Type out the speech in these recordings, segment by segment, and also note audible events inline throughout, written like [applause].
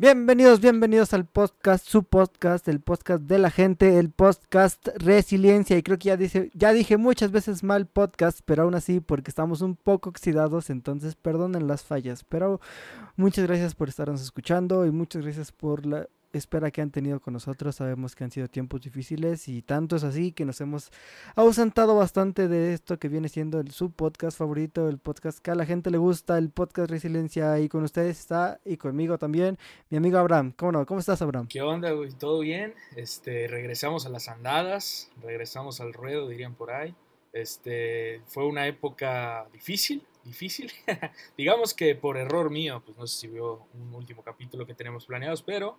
Bienvenidos, bienvenidos al podcast, su podcast, el podcast de la gente, el podcast Resiliencia. Y creo que ya, dice, ya dije muchas veces mal podcast, pero aún así porque estamos un poco oxidados, entonces perdonen las fallas. Pero muchas gracias por estarnos escuchando y muchas gracias por la espera que han tenido con nosotros. Sabemos que han sido tiempos difíciles y tanto es así que nos hemos ausentado bastante de esto que viene siendo el, su podcast favorito, el podcast que a la gente le gusta, el podcast Resiliencia. Y con ustedes está y conmigo también mi amigo Abraham. ¿Cómo no? ¿Cómo estás, Abraham? ¿Qué onda, güey? ¿Todo bien? Este, regresamos a las andadas, regresamos al ruedo, dirían por ahí. Este, fue una época difícil, difícil. [laughs] Digamos que por error mío, pues no sé si vio un último capítulo que tenemos planeados, pero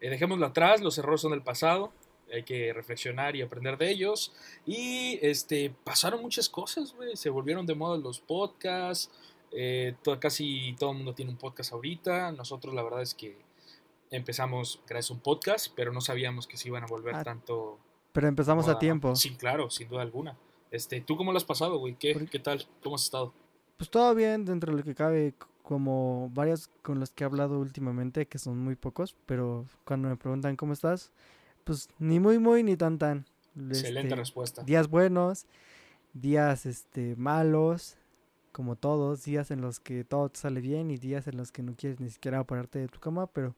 eh, dejémoslo atrás, los errores son del pasado, hay que reflexionar y aprender de ellos. Y este, pasaron muchas cosas, güey, se volvieron de moda los podcasts, eh, casi todo el mundo tiene un podcast ahorita, nosotros la verdad es que empezamos gracias a un podcast, pero no sabíamos que se iban a volver Ah, tanto... Pero empezamos a tiempo. Sí, claro, sin duda alguna. Este, ¿Tú cómo lo has pasado, güey? ¿Qué, ¿Qué tal? ¿Cómo has estado? Pues todo bien dentro de lo que cabe, como varios con los que he hablado últimamente, que son muy pocos, pero cuando me preguntan cómo estás, pues ni muy muy ni tan tan. Excelente Este, respuesta. días buenos, días este malos, como todos, días en los que todo te sale bien y días en los que no quieres ni siquiera pararte de tu cama, pero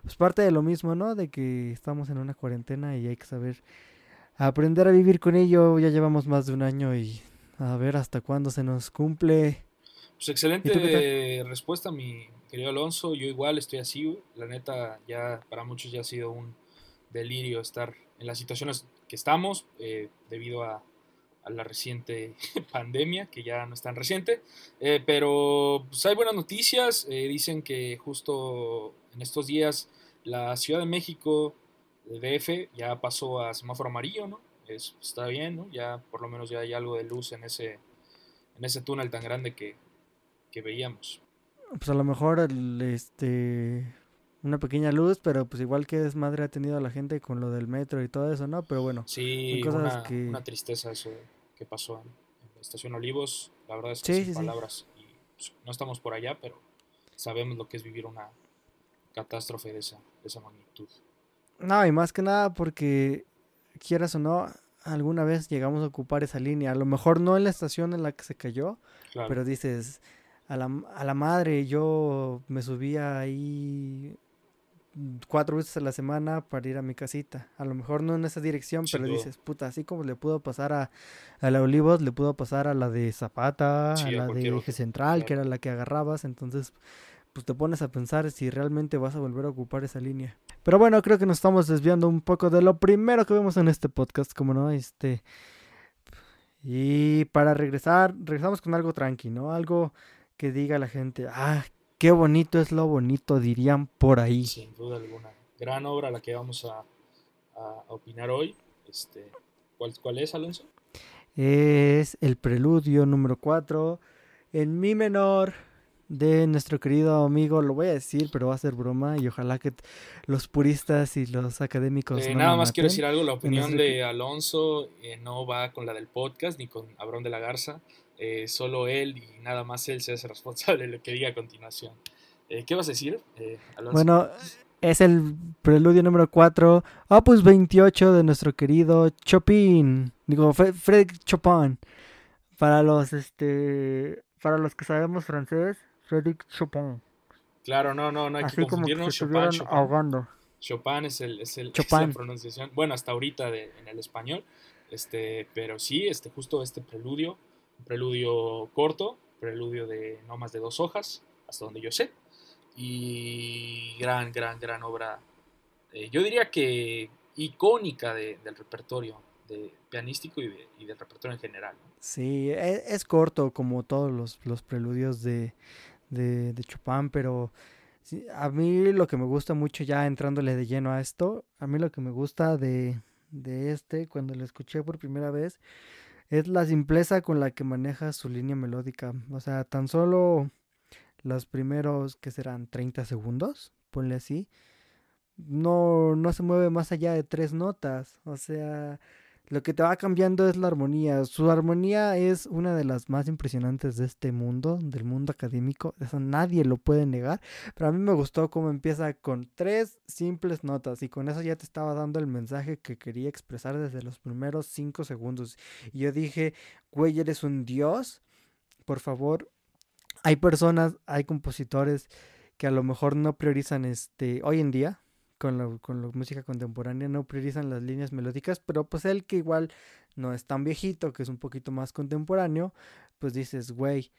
pues parte de lo mismo, ¿no? De que estamos en una cuarentena y hay que saber aprender a vivir con ello. Ya llevamos más de un año y a ver hasta cuándo se nos cumple. Pues excelente ¿Y tú qué respuesta, mi querido Alonso. Yo igual estoy así. La neta, ya para muchos ya ha sido un delirio estar en las situaciones que estamos eh, debido a, a la reciente [laughs] pandemia, que ya no es tan reciente. Eh, pero pues, hay buenas noticias. Eh, dicen que justo en estos días la Ciudad de México, el DF, ya pasó a semáforo amarillo, ¿no? Es, está bien, ¿no? Ya por lo menos ya hay algo de luz en ese, en ese túnel tan grande que, que veíamos. Pues a lo mejor el, este una pequeña luz, pero pues igual que desmadre ha tenido la gente con lo del metro y todo eso, ¿no? Pero bueno, Sí, cosas una, que- una tristeza eso que pasó en, en la estación Olivos. La verdad es que Sí, sin sí, sí. palabras. Y, pues, no estamos por allá, pero sabemos lo que es vivir una catástrofe de esa, de esa magnitud. No, y más que nada porque, quieras o no, alguna vez llegamos a ocupar esa línea. A lo mejor no en la estación en la que se cayó, Claro. pero dices, a la, a la madre, yo me subía ahí cuatro veces a la semana para ir a mi casita. A lo mejor no en esa dirección, pero dices, puta, así como le pudo pasar a, a la Olivos, le pudo pasar a la de Zapata, Sí, a la de Eje Central, que era la que agarrabas. Entonces, pues te pones a pensar si realmente vas a volver a ocupar esa línea. Pero bueno, creo que nos estamos desviando un poco de lo primero que vemos en este podcast, como no, este... Y para regresar, regresamos con algo tranqui, ¿no? Algo que diga la gente, ah, qué bonito es lo bonito, dirían por ahí. Sin duda alguna. Gran obra la que vamos a, opinar hoy. Este, ¿cuál, ¿Cuál es, Alonso? Es el preludio número 4 en mi menor de nuestro querido amigo, lo voy a decir, pero va a ser broma y ojalá que los puristas y los académicos Eh, no nada más quiero decir algo, la opinión nuestro de Alonso eh, no va con la del podcast ni con Abrón de la Garza, eh, solo él y nada más él se hace responsable de lo que diga a continuación. Eh, ¿Qué vas a decir, eh, Alonso? Bueno, es el preludio número 4, opus 28 de nuestro querido Chopin. Digo, Fre- Frédéric Chopin. Para los este para los que sabemos francés, Frédéric Chopin. Claro, no, no, no hay Así que como que se confundirnos. Chopin, Chopin. ahogando. Chopin es, el, es, el, es Chopin. la pronunciación, bueno, hasta ahorita de- en el español, este, pero sí, este, justo este preludio, preludio corto, preludio de no más de dos hojas, hasta donde yo sé, y gran, gran, gran obra, eh, yo diría que icónica de- del repertorio de, pianístico y, de- y del repertorio en general. ¿no? Sí, e- es, corto como todos los, los preludios de, de, de Chopin, pero sí, a mí lo que me gusta mucho ya entrándole de lleno a esto, a mí lo que me gusta de, de este, cuando lo escuché por primera vez, es la simpleza con la que maneja su línea melódica. O sea, tan solo los primeros, que serán 30 segundos, ponle así, no, no se mueve más allá de tres notas. O sea, Lo que te va cambiando es la armonía. Su armonía es una de las más impresionantes de este mundo, del mundo académico. Eso nadie lo puede negar. Pero a mí me gustó cómo empieza con tres simples notas y con eso ya te estaba dando el mensaje que quería expresar desde los primeros cinco segundos. Y yo dije, güey, eres un dios. Por favor, hay personas, hay compositores que a lo mejor no priorizan este hoy en día con la, con la música contemporánea no priorizan las líneas melódicas, pero pues él que igual no es tan viejito, que es un poquito más contemporáneo, pues dices, güey,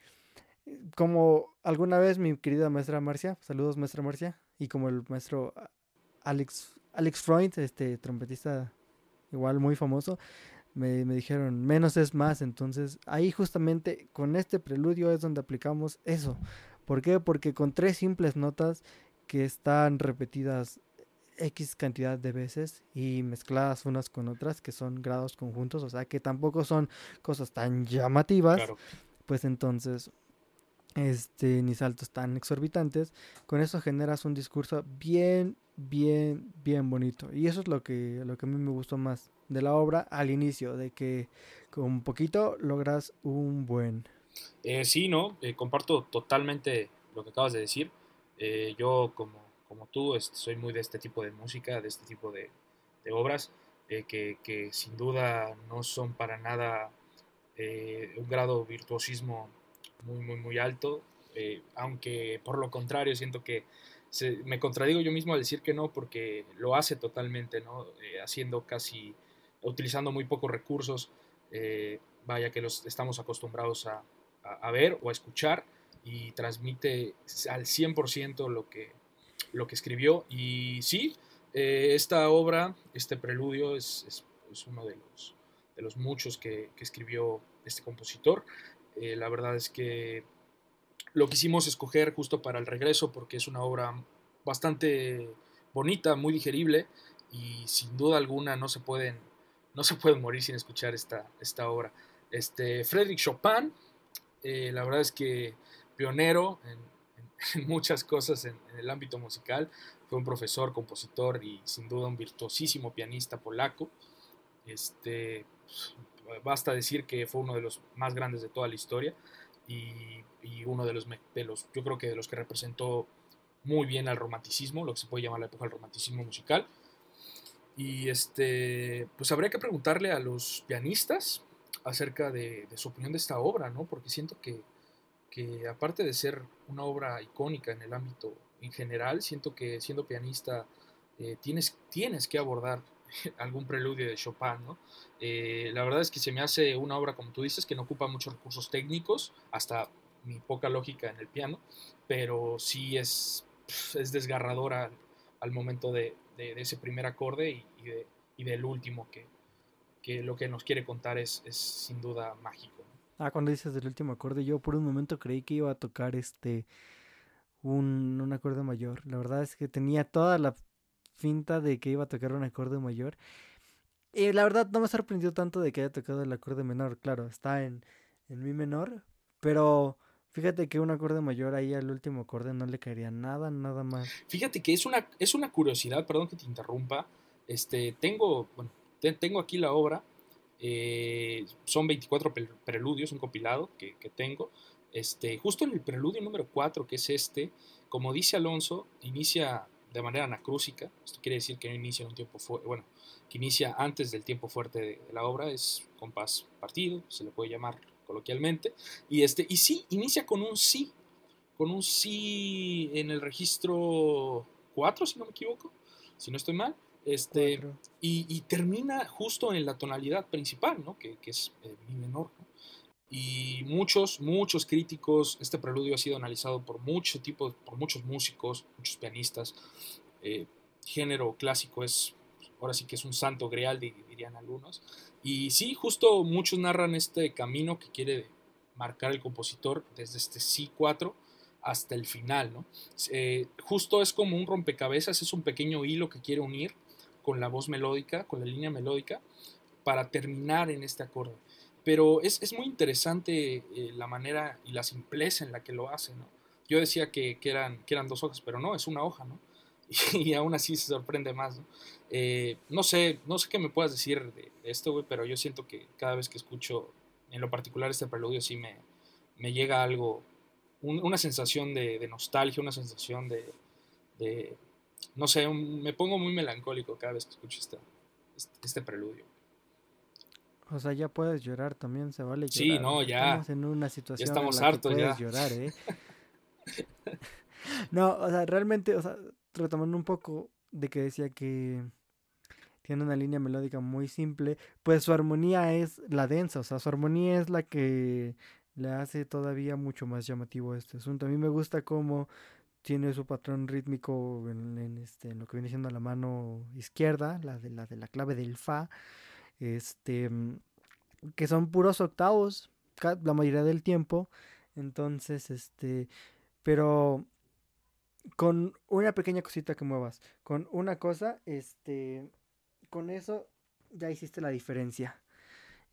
como alguna vez mi querida maestra Marcia, saludos maestra Marcia, y como el maestro Alex, Alex Freund, este trompetista igual muy famoso, me, me, dijeron, menos es más. Entonces, ahí justamente con este preludio es donde aplicamos eso. ¿Por qué? Porque con tres simples notas que están repetidas X cantidad de veces y mezcladas unas con otras, que son grados conjuntos, o sea que tampoco son cosas tan llamativas, pues entonces, este, ni saltos tan exorbitantes, con eso generas un discurso bien, bien, bien bonito. Y eso es lo que, lo que a mí me gustó más de la obra al inicio, de que con un poquito logras un buen. Eh, sí, ¿no? Eh, comparto totalmente lo que acabas de decir. Eh, yo como como tú, soy muy de este tipo de música, de este tipo de, obras, eh, que, sin duda no son para nada eh, un grado virtuosismo muy, muy, muy alto, eh, aunque por lo contrario siento que me contradigo yo mismo al decir que no, porque lo hace totalmente, ¿no? haciendo casi, utilizando muy pocos recursos, vaya que los estamos acostumbrados a, a ver o a escuchar y transmite al 100% lo que, lo que escribió. Y sí, eh, esta obra, este preludio, es, uno de los, de los muchos que, escribió este compositor. Eh, la verdad es que lo quisimos escoger justo para el regreso porque es una obra bastante bonita, muy digerible y sin duda alguna no se pueden, no se pueden morir sin escuchar esta, esta obra. Este, Frédéric Chopin, eh, la verdad es que pionero en, [laughs] muchas cosas en, el ámbito musical. Fue un profesor, compositor y sin duda un virtuosísimo pianista polaco. Este, basta decir que fue uno de los más grandes de toda la historia y, uno de los, de los, yo creo que de los que representó muy bien al romanticismo, lo que se puede llamar la época del romanticismo musical. Y este, pues habría que preguntarle a los pianistas acerca de, de, su opinión de esta obra, ¿no? Porque siento que que aparte de ser una obra icónica en el ámbito en general, siento que siendo pianista eh, tienes, tienes que abordar [laughs] algún preludio de Chopin, ¿no? Eh, la verdad es que se me hace una obra, como tú dices, que no ocupa muchos recursos técnicos, hasta mi poca lógica en el piano, pero sí es, es desgarradora al, momento de, ese primer acorde y, del último, que, que, lo que nos quiere contar es, es sin duda mágico. Ah, cuando dices del último acorde, yo por un momento creí que iba a tocar este un, un acorde mayor. La verdad es que tenía toda la finta de que iba a tocar un acorde mayor. Y la verdad no me sorprendió tanto de que haya tocado el acorde menor. Claro, está en, en mi menor. Pero fíjate que un acorde mayor ahí al último acorde no le caería nada, nada más. Fíjate que es una, es una curiosidad, perdón que te interrumpa. Este, tengo, bueno, tengo aquí la obra eh, son 24 preludios, un compilado que, tengo. Este, justo en el preludio número 4, que es este, como dice Alonso, inicia de manera anacrúsica. Esto quiere decir que no inicia en un tiempo bueno, que inicia antes del tiempo fuerte de, la obra, es compás partido, se le puede llamar coloquialmente. Y, este, y sí, inicia con un sí, con un sí en el registro 4, si no me equivoco, si no estoy mal. Este, y, termina justo en la tonalidad principal, ¿no? que, es eh, mi menor. Y muchos, muchos críticos, este preludio ha sido analizado por, mucho tipo, por muchos músicos, muchos pianistas. Eh, género clásico es, ahora sí que es un santo grial, dirían algunos. Y sí, justo muchos narran este camino que quiere marcar el compositor desde este Sí4 hasta el final, ¿no? Eh, justo es como un rompecabezas, es un pequeño hilo que quiere unir con la voz melódica, con la línea melódica, para terminar en este acorde. Pero es, muy interesante eh, la manera y la simpleza en la que lo hace, ¿no? Yo decía que, eran, que eran dos hojas, pero no, es una hoja, ¿no? [laughs] y, aún así se sorprende más. ¿no? Eh, no sé, no sé qué me puedas decir de, esto, güey, pero yo siento que cada vez que escucho, en lo particular este preludio, sí me, me llega algo, una sensación de, nostalgia, una sensación de, no sé, me pongo muy melancólico cada vez que escucho este, este, preludio. O sea, ya puedes llorar también, se vale llorar. Sí, no, ya. Estamos en una situación ya estamos hartos puedes llorar, ¿eh? [laughs] no, o sea, realmente, o sea, retomando un poco de que decía que tiene una línea melódica muy simple, pues su armonía es la densa, o sea, su armonía es la que le hace todavía mucho más llamativo este asunto. A mí me gusta cómo tiene su patrón rítmico en, este, en lo que viene siendo la mano izquierda, la de la, de la clave del fa, este, que son puros octavos la mayoría del tiempo. Entonces, este, pero con una pequeña cosita que muevas, con una cosa, este, con eso ya hiciste la diferencia.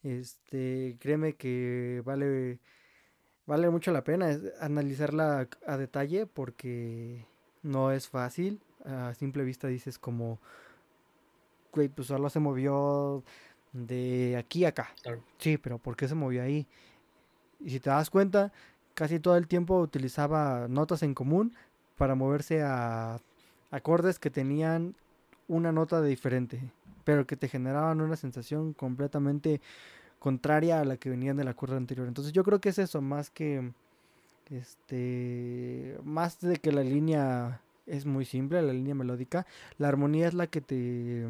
Este, créeme que vale vale mucho la pena analizarla a detalle porque no es fácil. A simple vista dices como, güey, pues solo se movió de aquí a acá. Sí, pero ¿por qué se movió ahí? Y si te das cuenta, casi todo el tiempo utilizaba notas en común para moverse a acordes que tenían una nota de diferente, pero que te generaban una sensación completamente contraria a la que venían de la cuerda anterior. Entonces yo creo que es eso, más que este más de que la línea es muy simple, la línea melódica, la armonía es la que te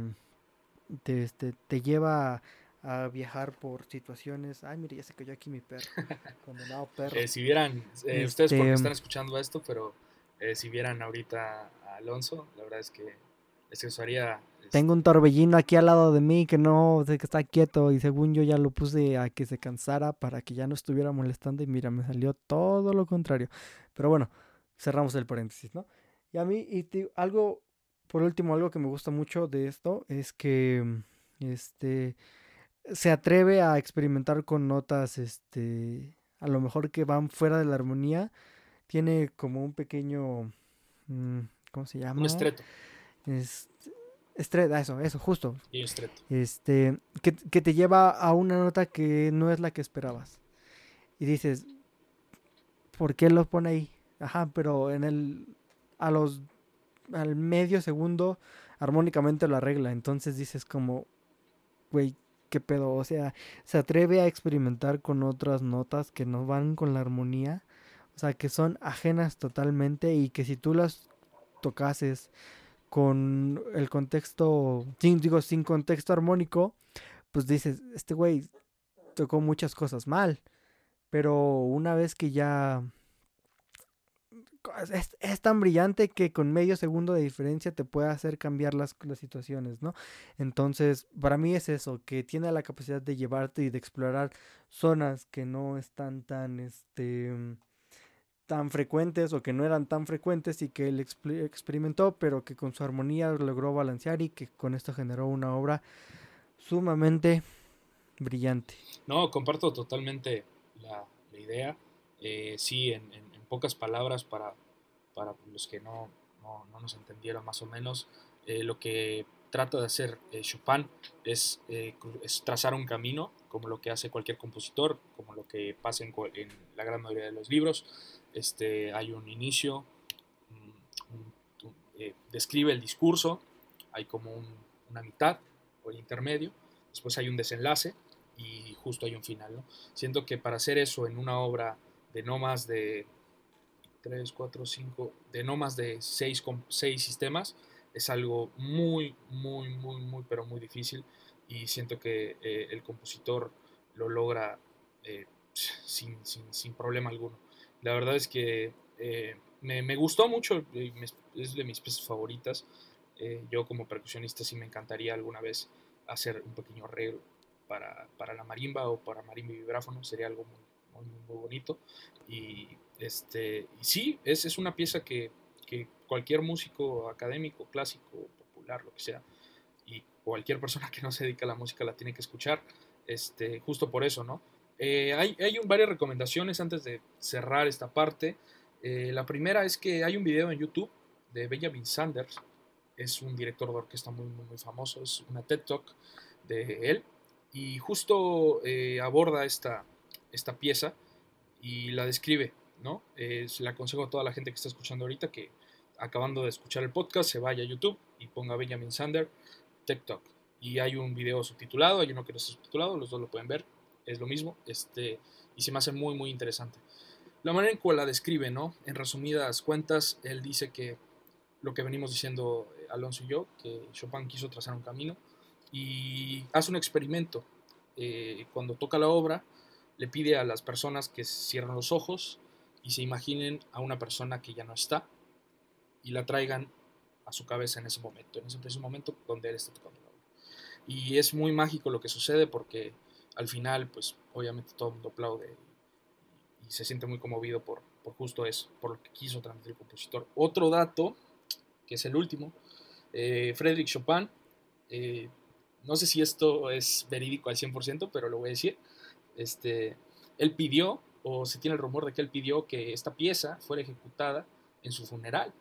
te, este, te lleva a, viajar por situaciones. Ay, mire, ya se cayó aquí mi perro. [laughs] Condenado perro. Eh, si vieran, eh, ustedes porque este, están escuchando esto, pero eh, si vieran ahorita a Alonso, la verdad es que eso haría tengo un torbellino aquí al lado de mí que no, que está quieto y según yo ya lo puse a que se cansara para que ya no estuviera molestando y mira, me salió todo lo contrario. Pero bueno, cerramos el paréntesis, ¿no? Y a mí, y algo, por último, algo que me gusta mucho de esto es que, este, se atreve a experimentar con notas, este, a lo mejor que van fuera de la armonía. Tiene como un pequeño, mm, ¿cómo se llama? Un estreto. Este, Estreta, eso, eso, justo. Y Este, que, te lleva a una nota que no es la que esperabas. Y dices, ¿por qué lo pone ahí? Ajá, pero en el, a los, al medio segundo, armónicamente lo arregla. Entonces dices como, güey, qué pedo. O sea, se atreve a experimentar con otras notas que no van con la armonía. O sea, que son ajenas totalmente y que si tú las tocases con el contexto, sin, digo, sin contexto armónico, pues dices, este güey tocó muchas cosas mal, pero una vez que ya es, tan brillante que con medio segundo de diferencia te puede hacer cambiar las, las situaciones, ¿no? Entonces, para mí es eso, que tiene la capacidad de llevarte y de explorar zonas que no están tan, este, tan frecuentes o que no eran tan frecuentes y que él experimentó, pero que con su armonía logró balancear y que con esto generó una obra sumamente brillante. No, comparto totalmente la, idea. Eh, sí, en, pocas palabras, para, para los que no, no, nos entendieron más o menos, eh, lo que trata de hacer eh, Chopin es, es, trazar un camino, como lo que hace cualquier compositor, como lo que pasa en, en la gran mayoría de los libros, este, hay un inicio, eh, describe el discurso, hay como una mitad o el intermedio, después hay un desenlace y justo hay un final. Siento que para hacer eso en una obra de no más de 3, 4, 5, de no más de 6, sistemas, es algo muy, muy, muy, muy, pero muy difícil y siento que eh, el compositor lo logra eh, sin, sin problema alguno. La verdad es que eh, me, gustó mucho, es de mis piezas favoritas. Eh, yo como percusionista sí me encantaría alguna vez hacer un pequeño arreglo para, la marimba o para marimba y vibráfono, sería algo muy, muy, bonito. Y, este, y sí, es, es una pieza que, cualquier músico académico, clásico, popular, lo que sea, y cualquier persona que no se dedica a la música la tiene que escuchar, este, justo por eso, ¿no? Eh, hay, varias recomendaciones antes de cerrar esta parte. Eh, la primera es que hay un video en YouTube de Benjamin Sanders, es un director de orquesta muy, muy, muy famoso, es una TED Talk de él, y justo eh, aborda esta, esta pieza y la describe, ¿no? le aconsejo a toda la gente que está escuchando ahorita que acabando de escuchar el podcast se vaya a YouTube y ponga Benjamin Sander TED Talk. Y hay un video subtitulado, hay uno que no está subtitulado, los dos lo pueden ver, es lo mismo, este, y se me hace muy, muy interesante. La manera en cual la describe, ¿no? En resumidas cuentas, él dice que lo que venimos diciendo eh, Alonso y yo, que Chopin quiso trazar un camino y hace un experimento. Eh, cuando toca la obra, le pide a las personas que cierren los ojos y se imaginen a una persona que ya no está y la traigan a su cabeza en ese momento, en ese preciso momento donde él está tocando la obra. Y es muy mágico lo que sucede porque al final, pues obviamente todo el mundo aplaude y, se siente muy conmovido por, por justo eso, por lo que quiso transmitir el compositor. Otro dato, que es el último, eh, Frédéric Chopin, eh, no sé si esto es verídico al 100%, pero lo voy a decir, este, él pidió, o se tiene el rumor de que él pidió que esta pieza fuera ejecutada en su funeral,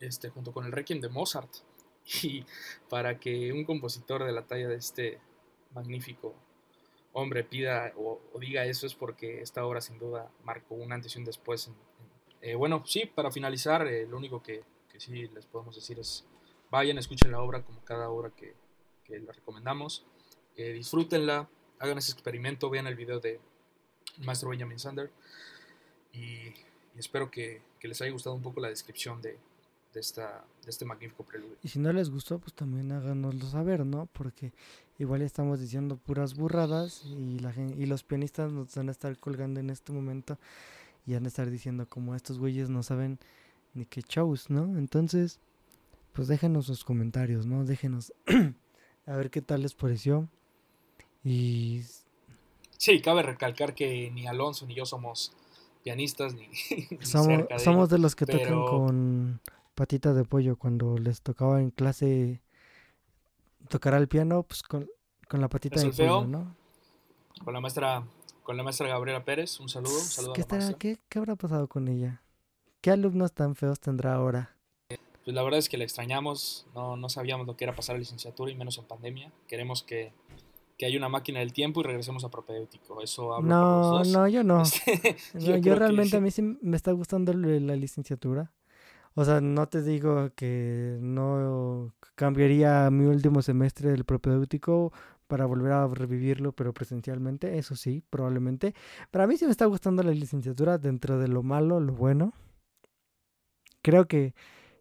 este, junto con el Requiem de Mozart. [laughs] Y para que un compositor de la talla de este magnífico hombre pida o, diga eso es porque esta obra sin duda marcó un antes y un después. Eh, bueno, sí, para finalizar, eh, lo único que, que, sí les podemos decir es vayan, escuchen la obra como cada obra que, que la recomendamos, eh, disfrútenla, hagan ese experimento, vean el video de maestro Benjamin Sander y, espero que, les haya gustado un poco la descripción de, de, esta, de este magnífico preludio. Y si no les gustó, pues también háganoslo saber, ¿no? Porque igual estamos diciendo puras burradas y, la y los pianistas nos van a estar colgando en este momento y van a estar diciendo como estos güeyes no saben ni qué shows, ¿no? Entonces, pues déjenos sus comentarios, ¿no? Déjenos [clears throat] a ver qué tal les pareció. Y... Sí, cabe recalcar que ni Alonso ni yo somos pianistas ni... [laughs] somos, somos de los que tocan con patitas de pollo cuando les tocaba en clase tocar el piano, pues con, la patita de pollo, ¿no? Con la maestra, con la maestra Gabriela Pérez, un saludo, un saludo ¿Qué, a la ¿qué, ¿Qué habrá pasado con ella? ¿Qué alumnos tan feos tendrá ahora? Pues la verdad es que la extrañamos, no, no sabíamos lo que era pasar a licenciatura y menos en pandemia. Queremos que, que haya una máquina del tiempo y regresemos a propedéutico. Eso hablo no, No, yo no. [laughs] yo, realmente a mí sí me está gustando la licenciatura. O sea, no te digo que no cambiaría mi último semestre del propedéutico para volver a revivirlo, pero presencialmente, eso sí, probablemente. Pero a mí sí me está gustando la licenciatura dentro de lo malo, lo bueno. Creo que,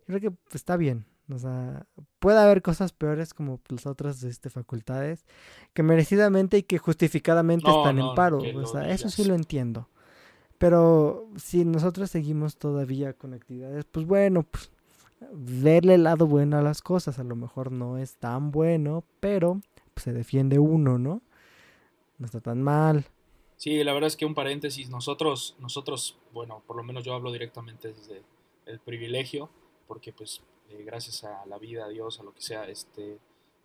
creo que está bien. O sea, puede haber cosas peores como las otras este, facultades que merecidamente y que justificadamente están en paro. o sea, eso sí lo entiendo. Pero si nosotros seguimos todavía con actividades, pues bueno, pues verle el lado bueno a las cosas. A lo mejor no es tan bueno, pero pues, se defiende uno, ¿no? No está tan mal. Sí, la verdad es que un paréntesis, nosotros, nosotros, bueno, por lo menos yo hablo directamente desde el privilegio, porque pues eh, gracias a la vida, a Dios, a lo que sea, este,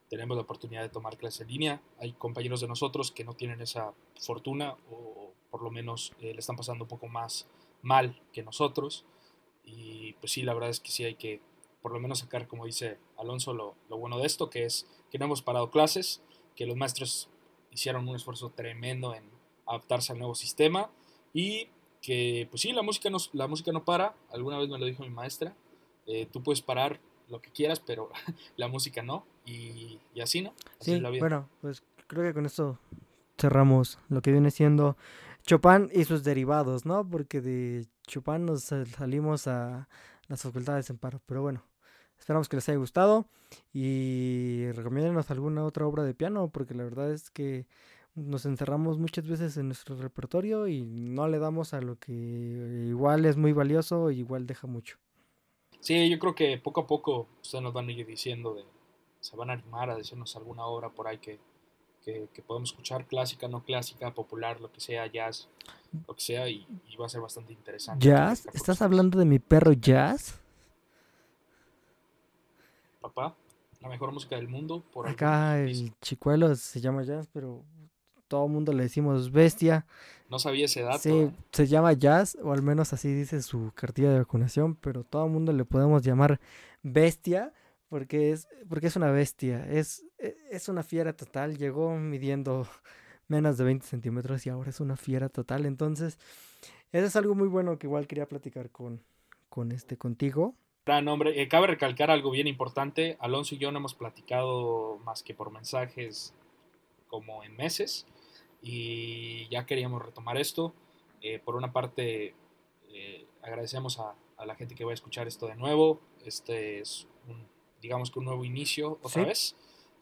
tenemos la oportunidad de tomar clase en línea. Hay compañeros de nosotros que no tienen esa fortuna o por lo menos eh, le están pasando un poco más mal que nosotros. Y pues sí, la verdad es que sí hay que por lo menos sacar, como dice Alonso, lo, bueno de esto, que es que no hemos parado clases, que los maestros hicieron un esfuerzo tremendo en adaptarse al nuevo sistema y que pues sí, la música no, la música no para, alguna vez me lo dijo mi maestra, eh, tú puedes parar lo que quieras, pero [laughs] la música no, y, así, ¿no? sí, bueno, pues creo que con esto cerramos lo que viene siendo Chopin y sus derivados, ¿no? Porque de Chopin nos salimos a las facultades en paro. Pero bueno, esperamos que les haya gustado y recomiéndenos alguna otra obra de piano, porque la verdad es que nos encerramos muchas veces en nuestro repertorio y no le damos a lo que igual es muy valioso y igual deja mucho. Sí, yo creo que poco a poco ustedes nos van a ir diciendo de, se van a animar a decirnos alguna obra por ahí que, que, podemos escuchar, clásica, no clásica, popular, lo que sea, jazz, lo que sea, y, va a ser bastante interesante. ¿Jazz? ¿Estás hablando de mi perro Jazz? Papá, la mejor música del mundo. Por Acá el chicuelo se llama Jazz, pero todo el mundo le decimos bestia. No sabía ese dato. Sí, ¿eh? se llama Jazz, o al menos así dice su cartilla de vacunación, pero todo el mundo le podemos llamar bestia porque es, porque es una bestia, es, e, es una fiera total, llegó midiendo [laughs] menos de 20 centímetros y ahora es una fiera total, entonces eso es algo muy bueno que igual quería platicar con, con este contigo. Eh, cabe recalcar algo bien importante, Alonso y yo no hemos platicado más que por mensajes como en meses y ya queríamos retomar esto. Eh, por una parte, eh, agradecemos a, a, la gente que va a escuchar esto de nuevo. Este es digamos que un nuevo inicio otra vez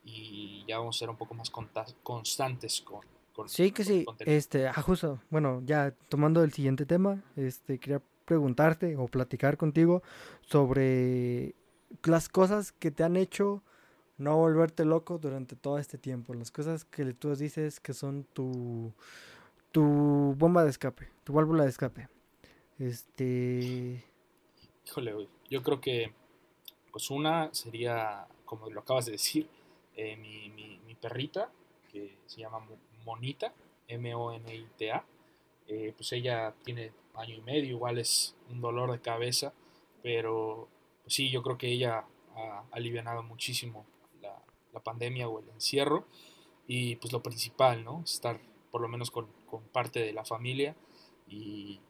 y ya vamos a ser un poco más constantes con, con sí que sí este ah, justo bueno ya tomando el siguiente tema este quería preguntarte o platicar contigo sobre las cosas que te han hecho no volverte loco durante todo este tiempo las cosas que tú dices que son tu tu bomba de escape tu válvula de escape. Este híjole yo creo que pues una sería, como lo acabas de decir, eh, mi, perrita, que se llama Monita, M-O-N-I-T-A. Eh, pues ella tiene año y medio, igual es un dolor de cabeza, pero pues sí, yo creo que ella ha aliviado muchísimo la, la, pandemia o el encierro. Y pues lo principal, ¿no? Estar por lo menos con, con parte de la familia y,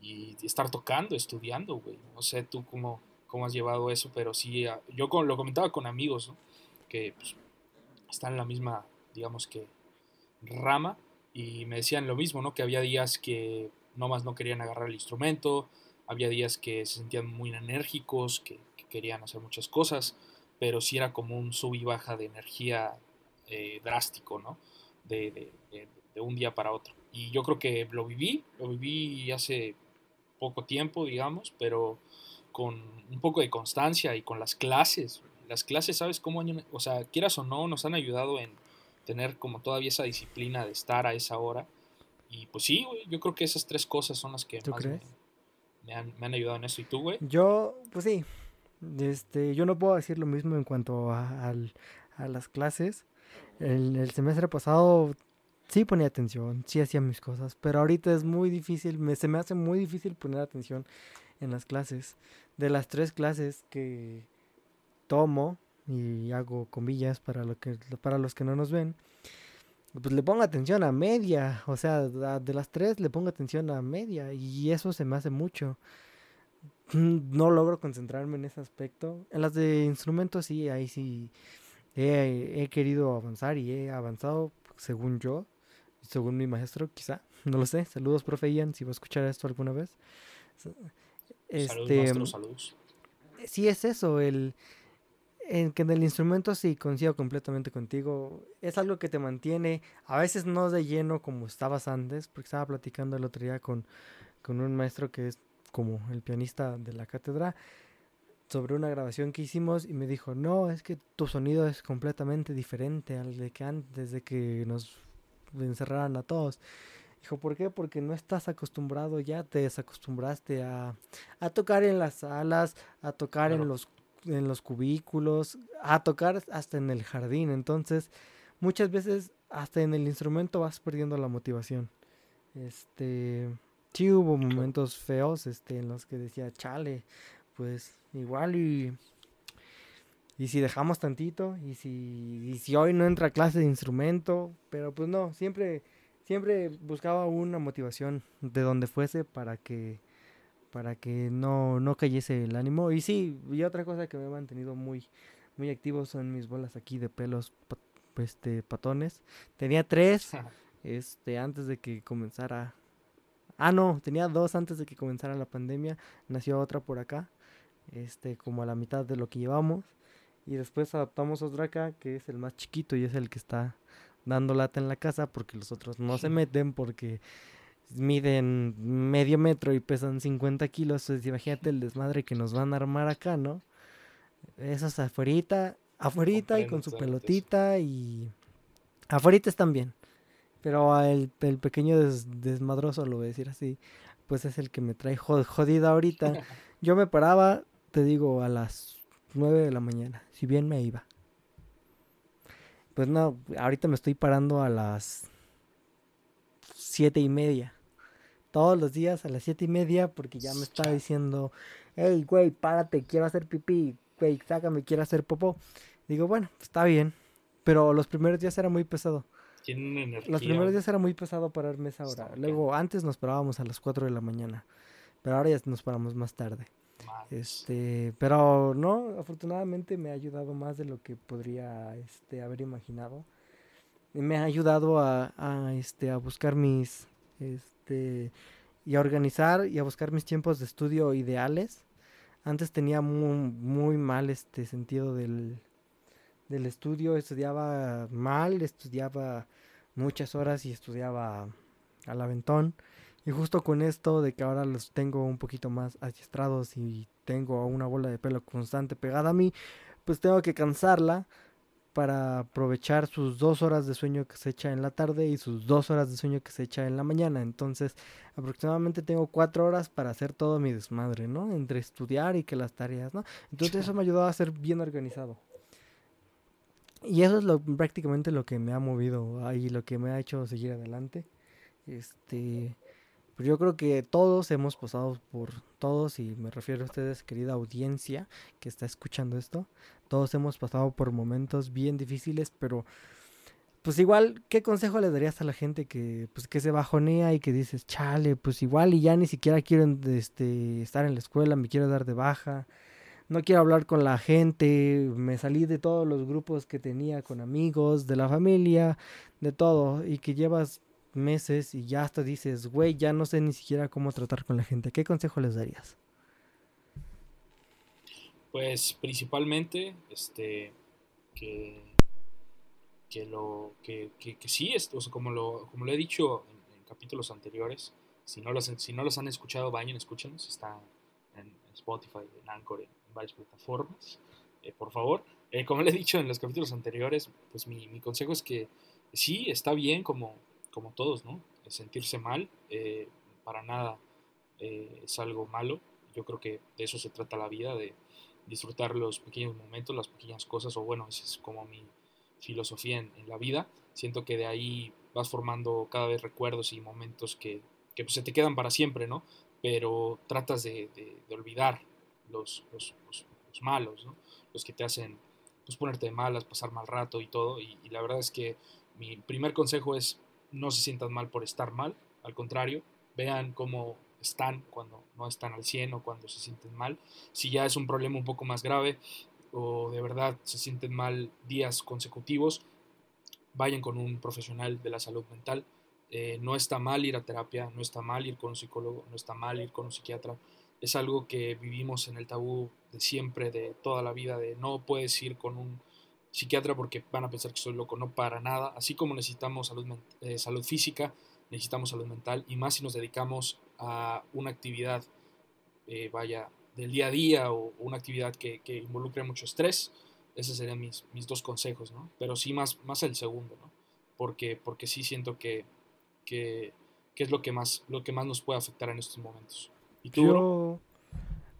y estar tocando, estudiando, güey. No sé tú cómo, cómo has llevado eso, pero sí, ah, yo lo comentaba con amigos, que pues, están en la misma, digamos que, rama, y me decían lo mismo, ¿no? Que había días que nomás no querían agarrar el instrumento, había días que se sentían muy enérgicos, que, querían hacer muchas cosas, pero sí era como un sub y baja de energía eh, drástico, ¿no? De, de, un día para otro. Y yo creo que lo viví, lo viví hace poco tiempo, digamos, pero con un poco de constancia y con las clases. Las clases, ¿sabes cómo? O sea, quieras o no, nos han ayudado en tener como todavía esa disciplina de estar a esa hora. Y pues sí, güey, yo creo que esas tres cosas son las que más me, han, me, han, ayudado en eso. ¿Y tú, güey? Yo, pues sí. Este, yo no puedo decir lo mismo en cuanto a, a las clases. El, el, semestre pasado sí ponía atención, sí hacía mis cosas, pero ahorita es muy difícil, me, se me hace muy difícil poner atención en las clases. De las tres clases que tomo, y hago comillas para, lo que, para los que no nos ven, pues le pongo atención a media. O sea, de las tres le pongo atención a media. Y eso se me hace mucho. No logro concentrarme en ese aspecto. En las de instrumentos sí, ahí sí he, he querido avanzar y he avanzado según yo. Según mi maestro, quizá. [laughs] No lo sé. Saludos, profe Ian, si va a escuchar esto alguna vez. Este, saludos, Sí, es eso, el en que en el instrumento sí coincido completamente contigo. Es algo que te mantiene, a veces no de lleno como estabas antes, porque estaba platicando el otro día con, con un maestro que es como el pianista de la cátedra sobre una grabación que hicimos y me dijo, no, es que tu sonido es completamente diferente al de que antes de que nos encerraran a todos. Dijo, ¿por qué? Porque no estás acostumbrado, ya te desacostumbraste a, a tocar en las salas, a tocar en, los, en los cubículos, a tocar hasta en el jardín. Entonces, muchas veces hasta en el instrumento vas perdiendo la motivación. Este, sí hubo momentos feos este, en los que decía, chale, pues igual y... Y si dejamos tantito, y si, y si hoy no entra clase de instrumento, pero pues no, siempre siempre buscaba una motivación de donde fuese para que para que no, no cayese el ánimo. Y sí, y otra cosa que me ha mantenido muy, muy activo son mis bolas aquí de pelos este, patones. Tenía tres [laughs] este, antes de que comenzara. Ah, no, tenía dos antes de que comenzara la pandemia. Nació otra por acá, este, como a la mitad de lo que llevamos. Y después adaptamos otra acá, que es el más chiquito y es el que está dando lata en la casa porque los otros no se meten porque miden medio metro y pesan 50 kilos. Entonces imagínate el desmadre que nos van a armar acá, ¿no? Esas afuerita, afuerita y con su pelotita y... Afuerita están bien. Pero el, el pequeño desmadroso, lo voy a decir así, pues es el que me trae jodida ahorita. [laughs] Yo me paraba, te digo, a las 9 de la mañana, si bien me iba. Pues no, ahorita me estoy parando a las siete y media. Todos los días a las siete y media porque ya me está diciendo, hey, güey, párate, quiero hacer pipí. güey, sácame, quiero hacer popó. Digo, bueno, está bien. Pero los primeros días era muy pesado. Los primeros días era muy pesado pararme esa hora. Luego, antes nos parábamos a las 4 de la mañana. Pero ahora ya nos paramos más tarde. Este, pero no, afortunadamente me ha ayudado más de lo que podría este, haber imaginado. Me ha ayudado a, este, a buscar mis, este, y a organizar y a buscar mis tiempos de estudio ideales. Antes tenía muy, muy mal este sentido del, del estudio, estudiaba mal, estudiaba muchas horas y estudiaba al aventón. Y justo con esto de que ahora los tengo un poquito más adiestrados y tengo una bola de pelo constante pegada a mí, pues tengo que cansarla para aprovechar sus dos horas de sueño que se echa en la tarde y sus dos horas de sueño que se echa en la mañana. Entonces, aproximadamente tengo cuatro horas para hacer todo mi desmadre, ¿no? Entre estudiar y que las tareas, ¿no? Entonces eso me ayudó a ser bien organizado. Y eso es lo, prácticamente lo que me ha movido ahí, lo que me ha hecho seguir adelante. Este, pero yo creo que todos hemos pasado por todos, y me refiero a ustedes, querida audiencia que está escuchando esto, todos hemos pasado por momentos bien difíciles, pero pues igual, ¿qué consejo le darías a la gente que, pues, que se bajonea y que dices, chale, pues igual y ya ni siquiera quiero este, estar en la escuela, me quiero dar de baja, no quiero hablar con la gente, me salí de todos los grupos que tenía con amigos, de la familia, de todo, y que llevas meses y ya hasta dices, güey, ya no sé ni siquiera cómo tratar con la gente. ¿Qué consejo les darías? Pues principalmente, este, que, que lo, que, que, sí, es, como, lo, como lo he dicho en, capítulos anteriores, si no, los, si no han escuchado, vayan, escúchenos, está en Spotify, en Anchor, en varias plataformas, eh, por favor. Eh, como le he dicho en los capítulos anteriores, pues mi, mi consejo es que sí, está bien como como todos, ¿no? Sentirse mal, eh, para nada eh, es algo malo. Yo creo que de eso se trata la vida, de disfrutar los pequeños momentos, las pequeñas cosas, o bueno, esa es como mi filosofía en, la vida. Siento que de ahí vas formando cada vez recuerdos y momentos que, que pues, se te quedan para siempre, ¿no? Pero tratas de, de, olvidar los, los, los, malos, ¿no? Los que te hacen pues, ponerte de malas, pasar mal rato y todo. y la verdad es que mi primer consejo es no se sientan mal por estar mal, al contrario, vean cómo están cuando no están al 100 o cuando se sienten mal. Si ya es un problema un poco más grave o de verdad se sienten mal días consecutivos, vayan con un profesional de la salud mental. Eh, no está mal ir a terapia, no está mal ir con un psicólogo, no está mal ir con un psiquiatra. Es algo que vivimos en el tabú de siempre, de toda la vida, de no puedes ir con un psiquiatra porque van a pensar que soy loco, no para nada. Así como necesitamos salud, eh, salud física, necesitamos salud mental y más si nos dedicamos a una actividad, eh, vaya, del día a día o una actividad que, que, involucre mucho estrés. Esos serían mis, mis dos consejos, ¿no? Pero sí más, más el segundo, ¿no? Porque, porque sí siento que, que, que es lo que, más, lo que más nos puede afectar en estos momentos. ¿Y tú?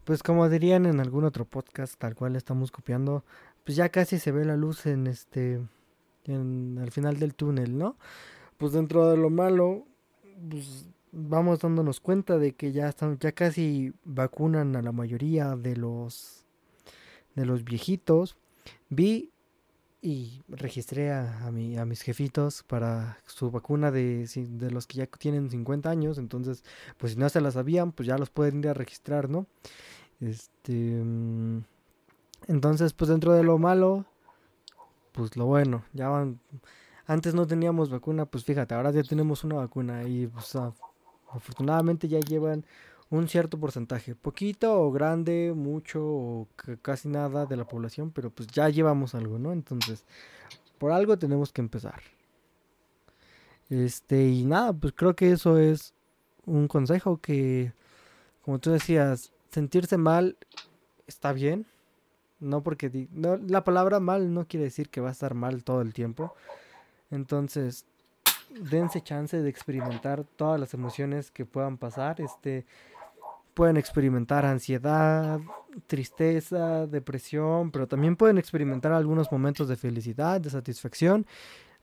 pues como dirían en algún otro podcast, tal cual estamos copiando, pues ya casi se ve la luz en este, en, al final del túnel, ¿no? Pues dentro de lo malo, pues vamos dándonos cuenta de que ya están, ya casi vacunan a la mayoría de los, de los viejitos. Vi y registré a, a, mi, a mis jefitos para su vacuna de, de los que ya tienen 50 años, entonces, pues si no se la sabían, pues ya los pueden ir a registrar, ¿no? Este... Entonces, pues dentro de lo malo, pues lo bueno, ya van... Antes no teníamos vacuna, pues fíjate, ahora ya tenemos una vacuna y pues afortunadamente ya llevan un cierto porcentaje, poquito o grande, mucho o casi nada de la población, pero pues ya llevamos algo, ¿no? Entonces, por algo tenemos que empezar. Este, y nada, pues creo que eso es un consejo que, como tú decías, sentirse mal está bien, no porque la palabra mal no quiere decir que va a estar mal todo el tiempo. Entonces, dense chance de experimentar todas las emociones que puedan pasar. Este, pueden experimentar ansiedad, tristeza, depresión, pero también pueden experimentar algunos momentos de felicidad, de satisfacción.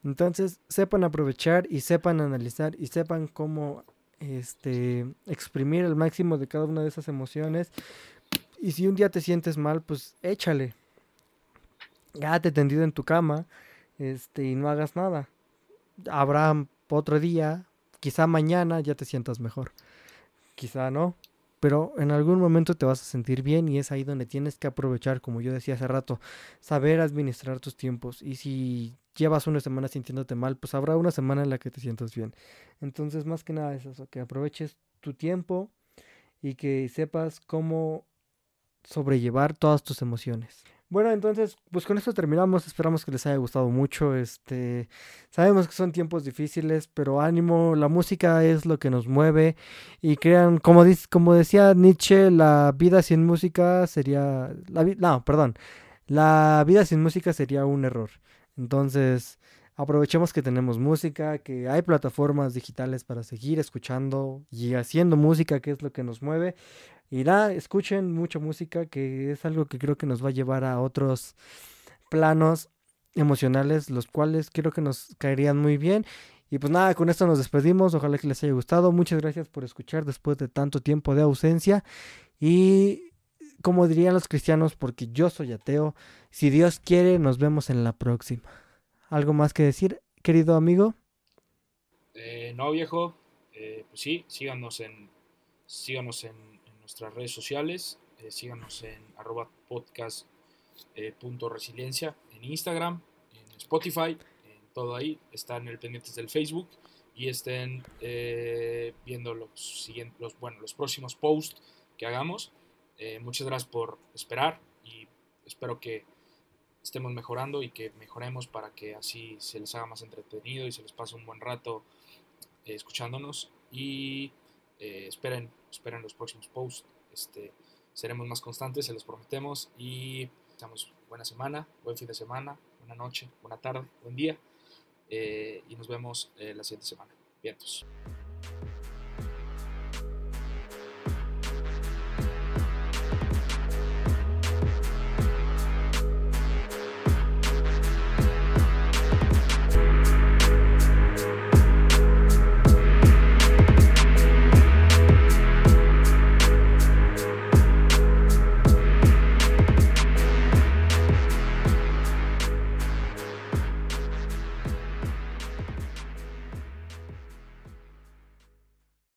Entonces, sepan aprovechar y sepan analizar y sepan cómo este exprimir el máximo de cada una de esas emociones Y si un día te sientes mal, pues échale. Quédate tendido en tu cama este, y no hagas nada. Habrá otro día, quizá mañana ya te sientas mejor. Quizá no, pero en algún momento te vas a sentir bien y es ahí donde tienes que aprovechar, como yo decía hace rato, saber administrar tus tiempos. Y si llevas una semana sintiéndote mal, pues habrá una semana en la que te sientas bien. Entonces, más que nada es eso, que aproveches tu tiempo y que sepas cómo sobrellevar todas tus emociones. Bueno, entonces, pues con esto terminamos. Esperamos que les haya gustado mucho. Este, sabemos que son tiempos difíciles, pero ánimo, la música es lo que nos mueve. Y crean, como, como decía Nietzsche, la vida sin música sería. La no, perdón. La vida sin música sería un error. Entonces, aprovechemos que tenemos música, que hay plataformas digitales para seguir escuchando y haciendo música, que es lo que nos mueve. Y nada, escuchen mucha música, que es algo que creo que nos va a llevar a otros planos emocionales, los cuales creo que nos caerían muy bien. Y pues nada, con esto nos despedimos. Ojalá que les haya gustado. Muchas gracias por escuchar después de tanto tiempo de ausencia. Y como dirían los cristianos, porque yo soy ateo, si Dios quiere, nos vemos en la próxima. ¿Algo más que decir, querido amigo? Eh, no, viejo. Eh, pues sí, síganos en, síganos en nuestras redes sociales. Eh, síganos en arroba podcast eh, en Instagram, en Spotify, en todo ahí. Están el pendientes del Facebook y estén viendo los, siguientes, bueno, los próximos posts que hagamos. muchas gracias por esperar y espero que estemos mejorando y que mejoremos para que así se les haga más entretenido y se les pase un buen rato escuchándonos y esperen esperen los próximos posts. Este, seremos más constantes, se los prometemos. Y deseamos buena semana, buen fin de semana, buena noche, buena tarde, buen día. Eh, y nos vemos eh, la siguiente semana. Vientos.